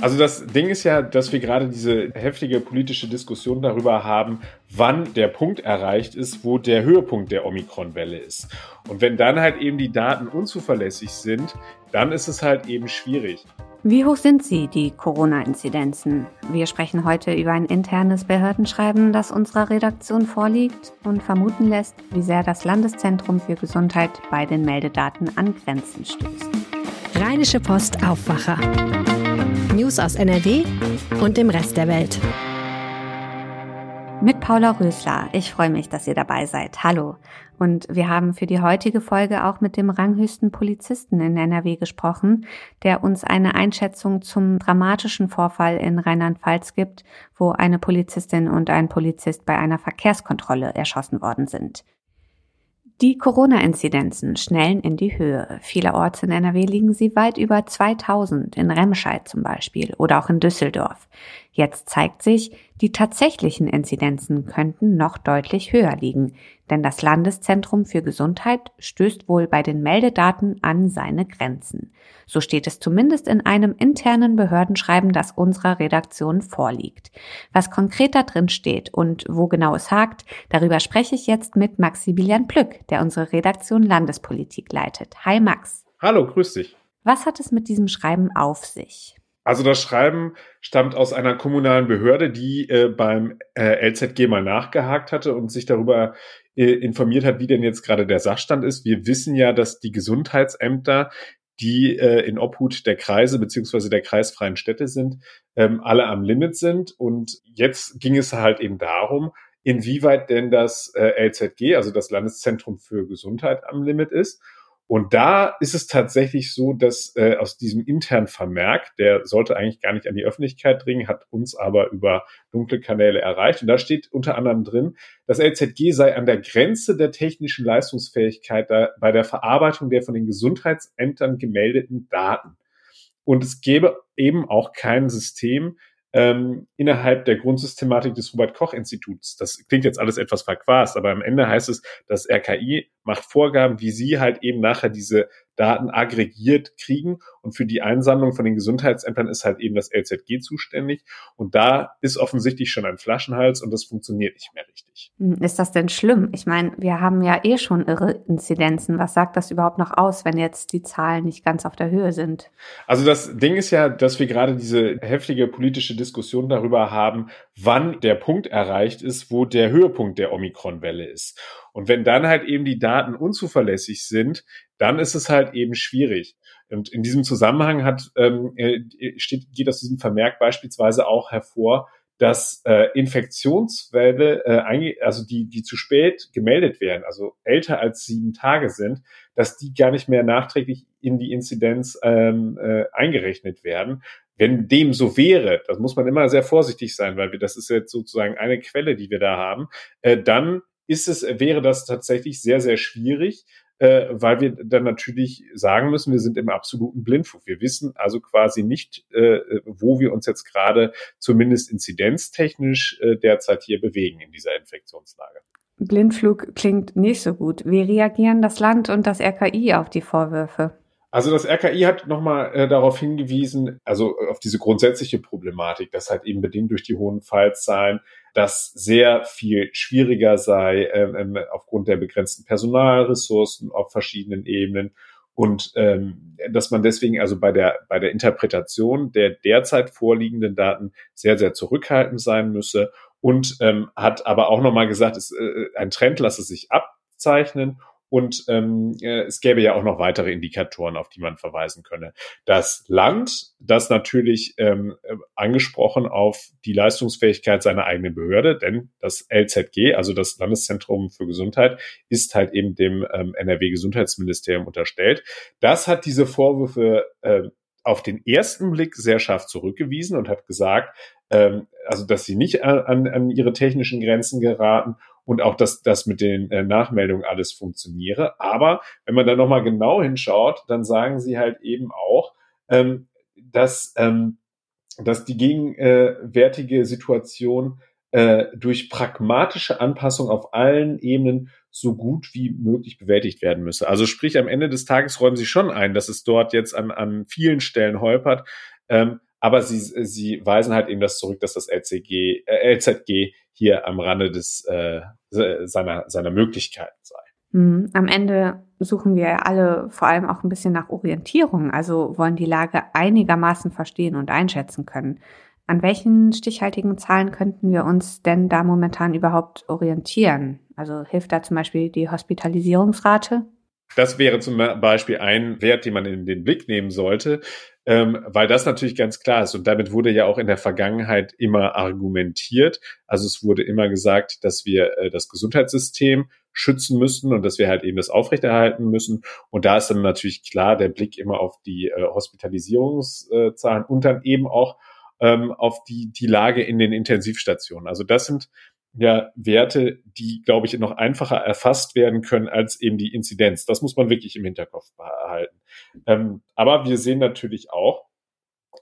Also das Ding ist ja, dass wir gerade diese heftige politische Diskussion darüber haben, wann der Punkt erreicht ist, wo der Höhepunkt der Omikron-Welle ist. Und wenn dann halt eben die Daten unzuverlässig sind, dann ist es halt eben schwierig. Wie hoch sind sie, die Corona-Inzidenzen? Wir sprechen heute über ein internes Behördenschreiben, das unserer Redaktion vorliegt und vermuten lässt, wie sehr das Landeszentrum für Gesundheit bei den Meldedaten an Grenzen stößt. Rheinische Post Aufwacher. News aus NRW und dem Rest der Welt. Mit Paula Rösler. Ich freue mich, dass ihr dabei seid. Hallo. Und wir haben für die heutige Folge auch mit dem ranghöchsten Polizisten in NRW gesprochen, der uns eine Einschätzung zum dramatischen Vorfall in Rheinland-Pfalz gibt, wo eine Polizistin und ein Polizist bei einer Verkehrskontrolle erschossen worden sind. Die Corona-Inzidenzen schnellen in die Höhe. Vielerorts in NRW liegen sie weit über 2000, in Remscheid zum Beispiel oder auch in Düsseldorf. Jetzt zeigt sich, die tatsächlichen Inzidenzen könnten noch deutlich höher liegen, denn das Landeszentrum für Gesundheit stößt wohl bei den Meldedaten an seine Grenzen. So steht es zumindest in einem internen Behördenschreiben, das unserer Redaktion vorliegt. Was konkret da drin steht und wo genau es hakt, darüber spreche ich jetzt mit Maximilian Plück, der unsere Redaktion Landespolitik leitet. Hi Max. Hallo, grüß dich. Was hat es mit diesem Schreiben auf sich? Also das Schreiben stammt aus einer kommunalen Behörde, die äh, beim äh, LZG mal nachgehakt hatte und sich darüber äh, informiert hat, wie denn jetzt gerade der Sachstand ist. Wir wissen ja, dass die Gesundheitsämter, die äh, in Obhut der Kreise beziehungsweise der kreisfreien Städte sind, ähm, alle am Limit sind. Und jetzt ging es halt eben darum, inwieweit denn das äh, LZG, also das Landeszentrum für Gesundheit, am Limit ist. Und da ist es tatsächlich so, dass äh, aus diesem internen Vermerk, der sollte eigentlich gar nicht an die Öffentlichkeit dringen, hat uns aber über dunkle Kanäle erreicht. Und da steht unter anderem drin, das LZG sei an der Grenze der technischen Leistungsfähigkeit bei der Verarbeitung der von den Gesundheitsämtern gemeldeten Daten. Und es gäbe eben auch kein System, ähm, innerhalb der Grundsystematik des Robert-Koch-Instituts. Das klingt jetzt alles etwas verquast, aber am Ende heißt es, das RKI macht Vorgaben, wie sie halt eben nachher diese Daten aggregiert kriegen. Und für die Einsammlung von den Gesundheitsämtern ist halt eben das LZG zuständig. Und da ist offensichtlich schon ein Flaschenhals und das funktioniert nicht mehr richtig. Hm, ist das denn schlimm? Ich meine, wir haben ja eh schon irre Inzidenzen. Was sagt das überhaupt noch aus, wenn jetzt die Zahlen nicht ganz auf der Höhe sind? Also das Ding ist ja, dass wir gerade diese heftige politische Diskussion darüber haben, wann der Punkt erreicht ist, wo der Höhepunkt der Omikron-Welle ist. Und wenn dann halt eben die Daten unzuverlässig sind, dann ist es halt eben schwierig. Und in diesem Zusammenhang hat, ähm, äh, steht, geht aus diesem Vermerk beispielsweise auch hervor, dass äh, Infektionswelle, äh, also die, die zu spät gemeldet werden, also älter als sieben Tage sind, dass die gar nicht mehr nachträglich in die Inzidenz ähm, äh, eingerechnet werden. Wenn dem so wäre, das muss man immer sehr vorsichtig sein, weil wir, das ist jetzt sozusagen eine Quelle, die wir da haben, äh, dann ist es, wäre das tatsächlich sehr, sehr schwierig, äh, weil wir dann natürlich sagen müssen, wir sind im absoluten Blindflug. Wir wissen also quasi nicht, äh, wo wir uns jetzt gerade zumindest inzidenztechnisch äh, derzeit hier bewegen in dieser Infektionslage. Blindflug klingt nicht so gut. Wie reagieren das Land und das RKI auf die Vorwürfe? Also das RKI hat nochmal äh, darauf hingewiesen, also auf diese grundsätzliche Problematik, dass halt eben bedingt durch die hohen Fallzahlen das sehr viel schwieriger sei ähm, ähm, aufgrund der begrenzten Personalressourcen auf verschiedenen Ebenen. Und ähm, dass man deswegen also bei der bei der Interpretation der derzeit vorliegenden Daten sehr sehr zurückhaltend sein müsse. Und ähm, hat aber auch nochmal gesagt, es, äh, ein Trend lasse sich abzeichnen und ähm, äh, es gäbe ja auch noch weitere Indikatoren, auf die man verweisen könne. Das Land, das natürlich ähm, äh, angesprochen auf die Leistungsfähigkeit seiner eigenen Behörde, denn das LZG, also das Landeszentrum für Gesundheit, ist halt eben dem ähm, NRW-Gesundheitsministerium unterstellt. Das hat diese Vorwürfe äh, auf den ersten Blick sehr scharf zurückgewiesen und hat gesagt, ähm, also dass sie nicht an, an ihre technischen Grenzen geraten und auch, dass das mit den äh, Nachmeldungen alles funktioniere. Aber wenn man da nochmal genau hinschaut, dann sagen sie halt eben auch, ähm, dass, ähm, dass die gegenwärtige Situation äh, durch pragmatische Anpassung auf allen Ebenen so gut wie möglich bewältigt werden müsse. Also sprich, am Ende des Tages räumen sie schon ein, dass es dort jetzt an, an vielen Stellen holpert. Ähm, aber sie, sie weisen halt eben das zurück, dass das LCG, äh, LZG hier am Rande des, äh, seiner, seiner Möglichkeiten sei. Hm, am Ende suchen wir alle vor allem auch ein bisschen nach Orientierung, also wollen die Lage einigermaßen verstehen und einschätzen können. An welchen stichhaltigen Zahlen könnten wir uns denn da momentan überhaupt orientieren? Also hilft da zum Beispiel die Hospitalisierungsrate? Das wäre zum Beispiel ein Wert, den man in den Blick nehmen sollte, ähm, weil das natürlich ganz klar ist. Und damit wurde ja auch in der Vergangenheit immer argumentiert. Also es wurde immer gesagt, dass wir äh, das Gesundheitssystem schützen müssen und dass wir halt eben das aufrechterhalten müssen. Und da ist dann natürlich klar der Blick immer auf die äh, Hospitalisierungszahlen und dann eben auch ähm, auf die, die Lage in den Intensivstationen. Also das sind ja Werte, die, glaube ich, noch einfacher erfasst werden können als eben die Inzidenz. Das muss man wirklich im Hinterkopf behalten. Ähm, aber wir sehen natürlich auch,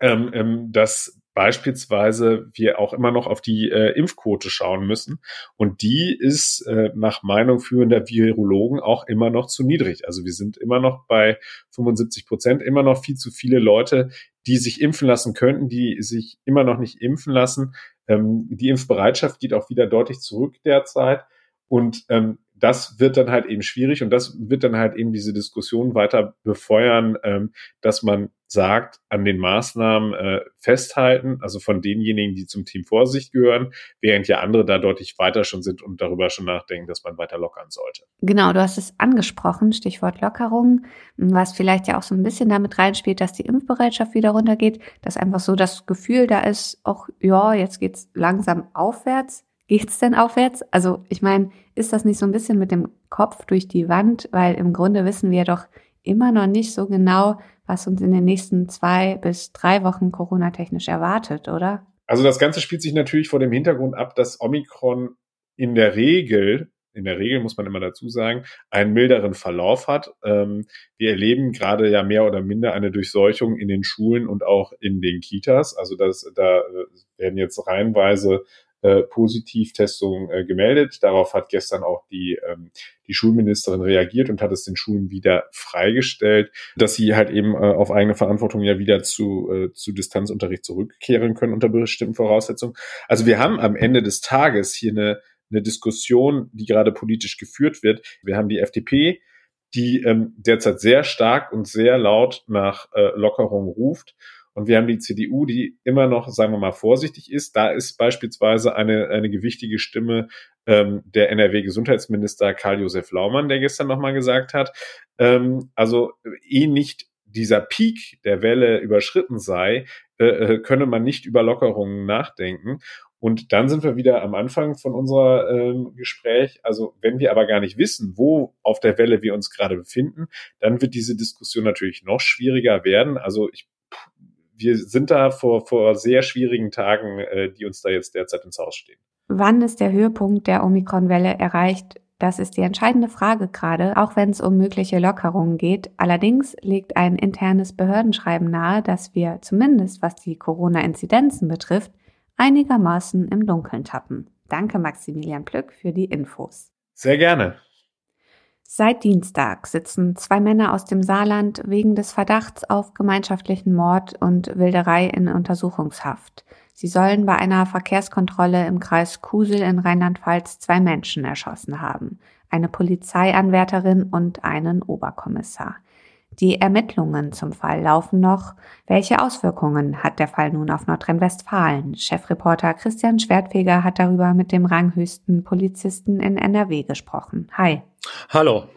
ähm, ähm, dass beispielsweise wir auch immer noch auf die äh, Impfquote schauen müssen. Und die ist äh, nach Meinung führender Virologen auch immer noch zu niedrig. Also wir sind immer noch bei 75 Prozent, immer noch viel zu viele Leute, die sich impfen lassen könnten, die sich immer noch nicht impfen lassen. Ähm, die Impfbereitschaft geht auch wieder deutlich zurück derzeit. Und ähm, das wird dann halt eben schwierig und das wird dann halt eben diese Diskussion weiter befeuern, ähm, dass man sagt, an den Maßnahmen äh, festhalten, also von denjenigen, die zum Team Vorsicht gehören, während ja andere da deutlich weiter schon sind und darüber schon nachdenken, dass man weiter lockern sollte. Genau, du hast es angesprochen, Stichwort Lockerung, was vielleicht ja auch so ein bisschen damit reinspielt, dass die Impfbereitschaft wieder runtergeht, dass einfach so das Gefühl da ist, auch ja, jetzt geht's langsam aufwärts. Geht's denn aufwärts? Also ich meine, ist das nicht so ein bisschen mit dem Kopf durch die Wand, weil im Grunde wissen wir doch immer noch nicht so genau, was uns in den nächsten zwei bis drei Wochen Corona-technisch erwartet, oder? Also das Ganze spielt sich natürlich vor dem Hintergrund ab, dass Omikron in der Regel, in der Regel muss man immer dazu sagen, einen milderen Verlauf hat. Ähm, wir erleben gerade ja mehr oder minder eine Durchseuchung in den Schulen und auch in den Kitas. Also das, da äh, werden jetzt reihenweise äh, Positivtestungen äh, gemeldet. Darauf hat gestern auch die, ähm, die Schulministerin reagiert und hat es den Schulen wieder freigestellt, dass sie halt eben äh, auf eigene Verantwortung ja wieder zu, äh, zu Distanzunterricht zurückkehren können unter bestimmten Voraussetzungen. Also wir haben am Ende des Tages hier eine, eine Diskussion, die gerade politisch geführt wird. Wir haben die FDP, die ähm, derzeit sehr stark und sehr laut nach äh, Lockerung ruft. Und wir haben die CDU, die immer noch, sagen wir mal, vorsichtig ist. Da ist beispielsweise eine, eine gewichtige Stimme ähm, der NRW-Gesundheitsminister Karl-Josef Laumann, der gestern nochmal gesagt hat, ähm, also eh nicht dieser Peak der Welle überschritten sei, äh, äh, könne man nicht über Lockerungen nachdenken. Und dann sind wir wieder am Anfang von unserer ähm, Gespräch. Also wenn wir aber gar nicht wissen, wo auf der Welle wir uns gerade befinden, dann wird diese Diskussion natürlich noch schwieriger werden. Also ich wir sind da vor, vor sehr schwierigen Tagen, äh, die uns da jetzt derzeit ins Haus stehen. Wann ist der Höhepunkt der Omikron-Welle erreicht? Das ist die entscheidende Frage gerade, auch wenn es um mögliche Lockerungen geht. Allerdings legt ein internes Behördenschreiben nahe, dass wir zumindest was die Corona-Inzidenzen betrifft, einigermaßen im Dunkeln tappen. Danke Maximilian Plück für die Infos. Sehr gerne. Seit Dienstag sitzen zwei Männer aus dem Saarland wegen des Verdachts auf gemeinschaftlichen Mord und Wilderei in Untersuchungshaft. Sie sollen bei einer Verkehrskontrolle im Kreis Kusel in Rheinland-Pfalz zwei Menschen erschossen haben, eine Polizeianwärterin und einen Oberkommissar. Die Ermittlungen zum Fall laufen noch. Welche Auswirkungen hat der Fall nun auf Nordrhein-Westfalen? Chefreporter Christian Schwertfeger hat darüber mit dem ranghöchsten Polizisten in NRW gesprochen. Hi. Hallo.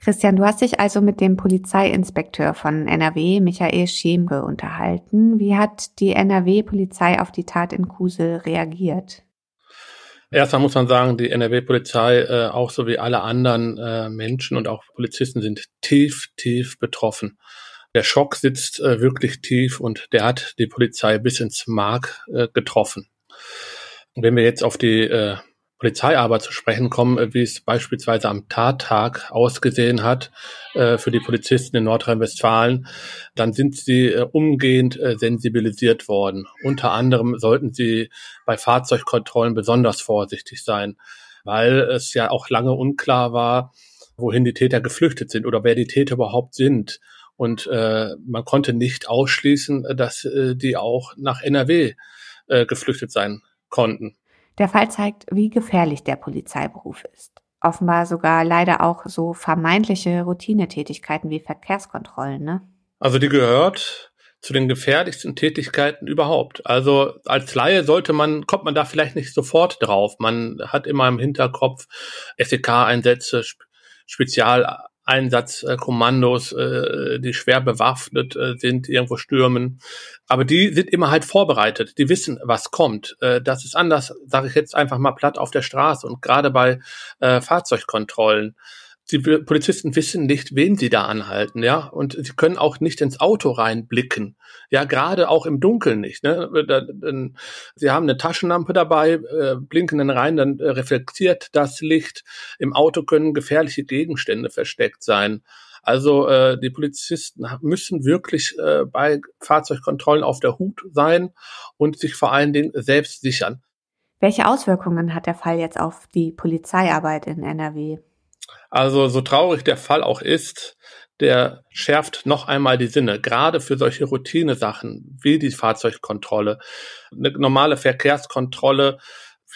Christian, du hast dich also mit dem Polizeiinspekteur von NRW, Michael Schemke, unterhalten. Wie hat die NRW-Polizei auf die Tat in Kusel reagiert? Erstmal muss man sagen, die NRW-Polizei, äh, auch so wie alle anderen äh, Menschen und auch Polizisten, sind tief, tief betroffen. Der Schock sitzt äh, wirklich tief und der hat die Polizei bis ins Mark äh, getroffen. wenn wir jetzt auf die äh, Polizeiarbeit zu sprechen kommen, äh, wie es beispielsweise am Tattag ausgesehen hat äh, für die Polizisten in Nordrhein-Westfalen, dann sind sie äh, umgehend äh, sensibilisiert worden. Unter anderem sollten sie bei Fahrzeugkontrollen besonders vorsichtig sein, weil es ja auch lange unklar war, wohin die Täter geflüchtet sind oder wer die Täter überhaupt sind. Und äh, man konnte nicht ausschließen, dass äh, die auch nach NRW geflüchtet sein konnten. Der Fall zeigt, wie gefährlich der Polizeiberuf ist. Offenbar sogar leider auch so vermeintliche Routinetätigkeiten wie Verkehrskontrollen, ne? Also die gehört zu den gefährlichsten Tätigkeiten überhaupt. Also als Laie sollte man, kommt man da vielleicht nicht sofort drauf. Man hat immer im Hinterkopf SEK-Einsätze, Spezialeinsatzkommandos, äh, die schwer bewaffnet äh, sind, irgendwo stürmen. Aber die sind immer halt vorbereitet. Die wissen, was kommt. Äh, das ist anders, sage ich jetzt einfach mal platt auf der Straße und gerade bei Fahrzeugkontrollen die Polizisten wissen nicht, wen sie da anhalten, ja, und sie können auch nicht ins Auto reinblicken, ja, gerade auch im Dunkeln nicht. Ne? sie haben eine Taschenlampe dabei, äh, blinken dann rein, dann reflektiert das Licht. Im Auto können gefährliche Gegenstände versteckt sein. Also äh, die Polizisten müssen wirklich äh, bei Fahrzeugkontrollen auf der Hut sein und sich vor allen Dingen selbst sichern. Welche Auswirkungen hat der Fall jetzt auf die Polizeiarbeit in NRW? Also so traurig der Fall auch ist, der schärft noch einmal die Sinne, gerade für solche Routinesachen wie die Fahrzeugkontrolle. Eine normale Verkehrskontrolle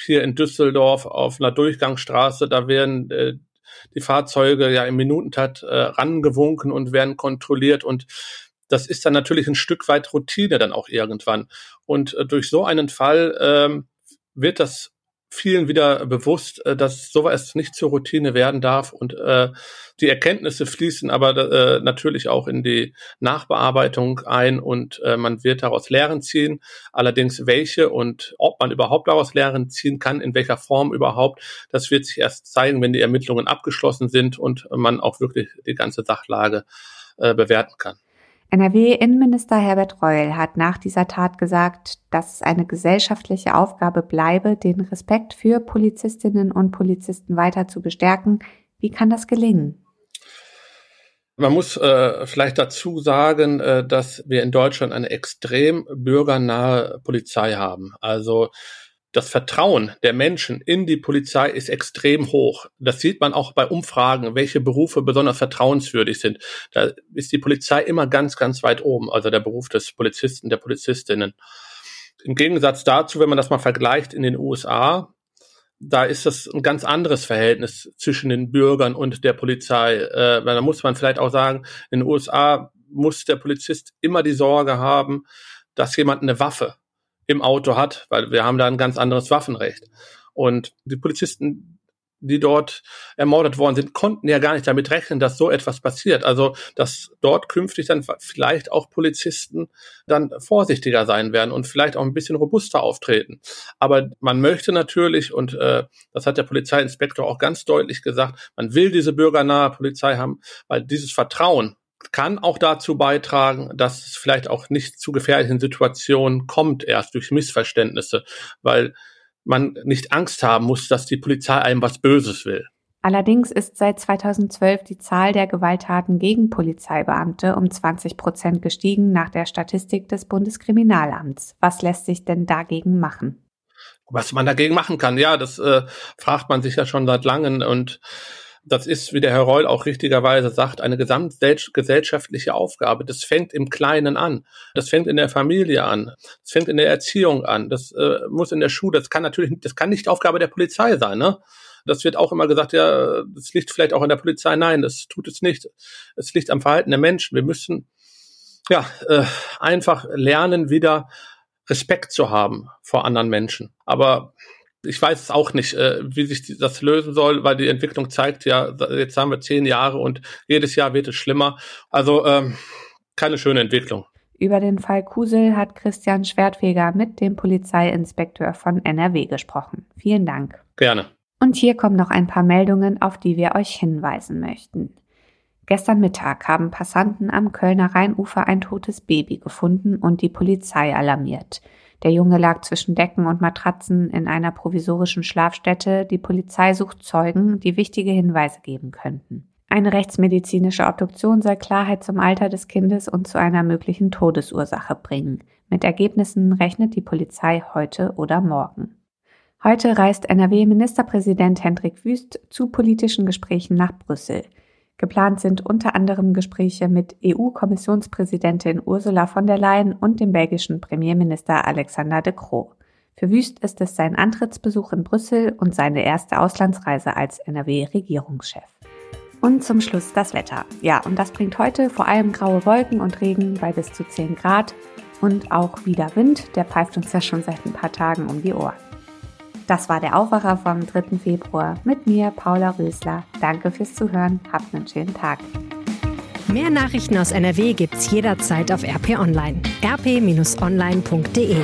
hier in Düsseldorf auf einer Durchgangsstraße, da werden äh, die Fahrzeuge ja im Minutentakt äh, rangewunken und werden kontrolliert und das ist dann natürlich ein Stück weit Routine dann auch irgendwann. Und äh, durch so einen Fall ähm, wird das vielen wieder bewusst, äh, dass sowas nicht zur Routine werden darf und äh, die Erkenntnisse fließen aber äh, natürlich auch in die Nachbearbeitung ein und äh, man wird daraus Lehren ziehen. Allerdings welche und ob man überhaupt daraus Lehren ziehen kann, in welcher Form überhaupt, das wird sich erst zeigen, wenn die Ermittlungen abgeschlossen sind und man auch wirklich die ganze Sachlage äh, bewerten kann. NRW-Innenminister Herbert Reul hat nach dieser Tat gesagt, dass es eine gesellschaftliche Aufgabe bleibe, den Respekt für Polizistinnen und Polizisten weiter zu bestärken. Wie kann das gelingen? Man muss äh, vielleicht dazu sagen, äh, dass wir in Deutschland eine extrem bürgernahe Polizei haben. Also das Vertrauen der Menschen in die Polizei ist extrem hoch. Das sieht man auch bei Umfragen, welche Berufe besonders vertrauenswürdig sind. Da ist die Polizei immer ganz, ganz weit oben, also der Beruf des Polizisten, der Polizistinnen. Im Gegensatz dazu, wenn man das mal vergleicht in den USA, da ist das ein ganz anderes Verhältnis zwischen den Bürgern und der Polizei. Äh, da muss man vielleicht auch sagen, in den USA muss der Polizist immer die Sorge haben, dass jemand eine Waffe im Auto hat, weil wir haben da ein ganz anderes Waffenrecht. Und die Polizisten, die dort ermordet worden sind, konnten ja gar nicht damit rechnen, dass so etwas passiert. Also, dass dort künftig dann vielleicht auch Polizisten dann vorsichtiger sein werden und vielleicht auch ein bisschen robuster auftreten. Aber man möchte natürlich, und äh, das hat der Polizeiinspektor auch ganz deutlich gesagt, man will diese bürgernahe Polizei haben, weil dieses Vertrauen kann auch dazu beitragen, dass es vielleicht auch nicht zu gefährlichen Situationen kommt, erst durch Missverständnisse, weil man nicht Angst haben muss, dass die Polizei einem was Böses will. Allerdings ist seit 2012 die Zahl der Gewalttaten gegen Polizeibeamte um 20 Prozent gestiegen nach der Statistik des Bundeskriminalamts. Was lässt sich denn dagegen machen? Was man dagegen machen kann, ja, das äh, fragt man sich ja schon seit langem und das ist, wie der Herr Reul auch richtigerweise sagt, eine gesamtgesellschaftliche Aufgabe. Das fängt im Kleinen an. Das fängt in der Familie an. Das fängt in der Erziehung an. Das äh, muss in der Schule. Das kann natürlich, das kann nicht Aufgabe der Polizei sein, ne? Das wird auch immer gesagt, ja, das liegt vielleicht auch an der Polizei. Nein, das tut es nicht. Es liegt am Verhalten der Menschen. Wir müssen, ja, äh, einfach lernen, wieder Respekt zu haben vor anderen Menschen. Aber ich weiß es auch nicht, äh, wie sich das lösen soll, weil die Entwicklung zeigt ja, jetzt haben wir zehn Jahre und jedes Jahr wird es schlimmer. Also ähm, keine schöne Entwicklung. Über den Fall Kusel hat Christian Schwertfeger mit dem Polizeiinspekteur von NRW gesprochen. Vielen Dank. Gerne. Und hier kommen noch ein paar Meldungen, auf die wir euch hinweisen möchten. Gestern Mittag haben Passanten am Kölner Rheinufer ein totes Baby gefunden und die Polizei alarmiert. Der Junge lag zwischen Decken und Matratzen in einer provisorischen Schlafstätte. Die Polizei sucht Zeugen, die wichtige Hinweise geben könnten. Eine rechtsmedizinische Obduktion soll Klarheit zum Alter des Kindes und zu einer möglichen Todesursache bringen. Mit Ergebnissen rechnet die Polizei heute oder morgen. Heute reist NRW-Ministerpräsident Hendrik Wüst zu politischen Gesprächen nach Brüssel. Geplant sind unter anderem Gespräche mit EU-Kommissionspräsidentin Ursula von der Leyen und dem belgischen Premierminister Alexander de Croo. Für Wüst ist es sein Antrittsbesuch in Brüssel und seine erste Auslandsreise als NRW-Regierungschef. Und zum Schluss das Wetter. Ja, und das bringt heute vor allem graue Wolken und Regen bei bis zu 10 Grad und auch wieder Wind. Der pfeift uns ja schon seit ein paar Tagen um die Ohren. Das war der Aufwacher vom 3. Februar mit mir, Paula Rösler. Danke fürs Zuhören. Habt einen schönen Tag. Mehr Nachrichten aus NRW gibt's jederzeit auf RP Online. rp-online.de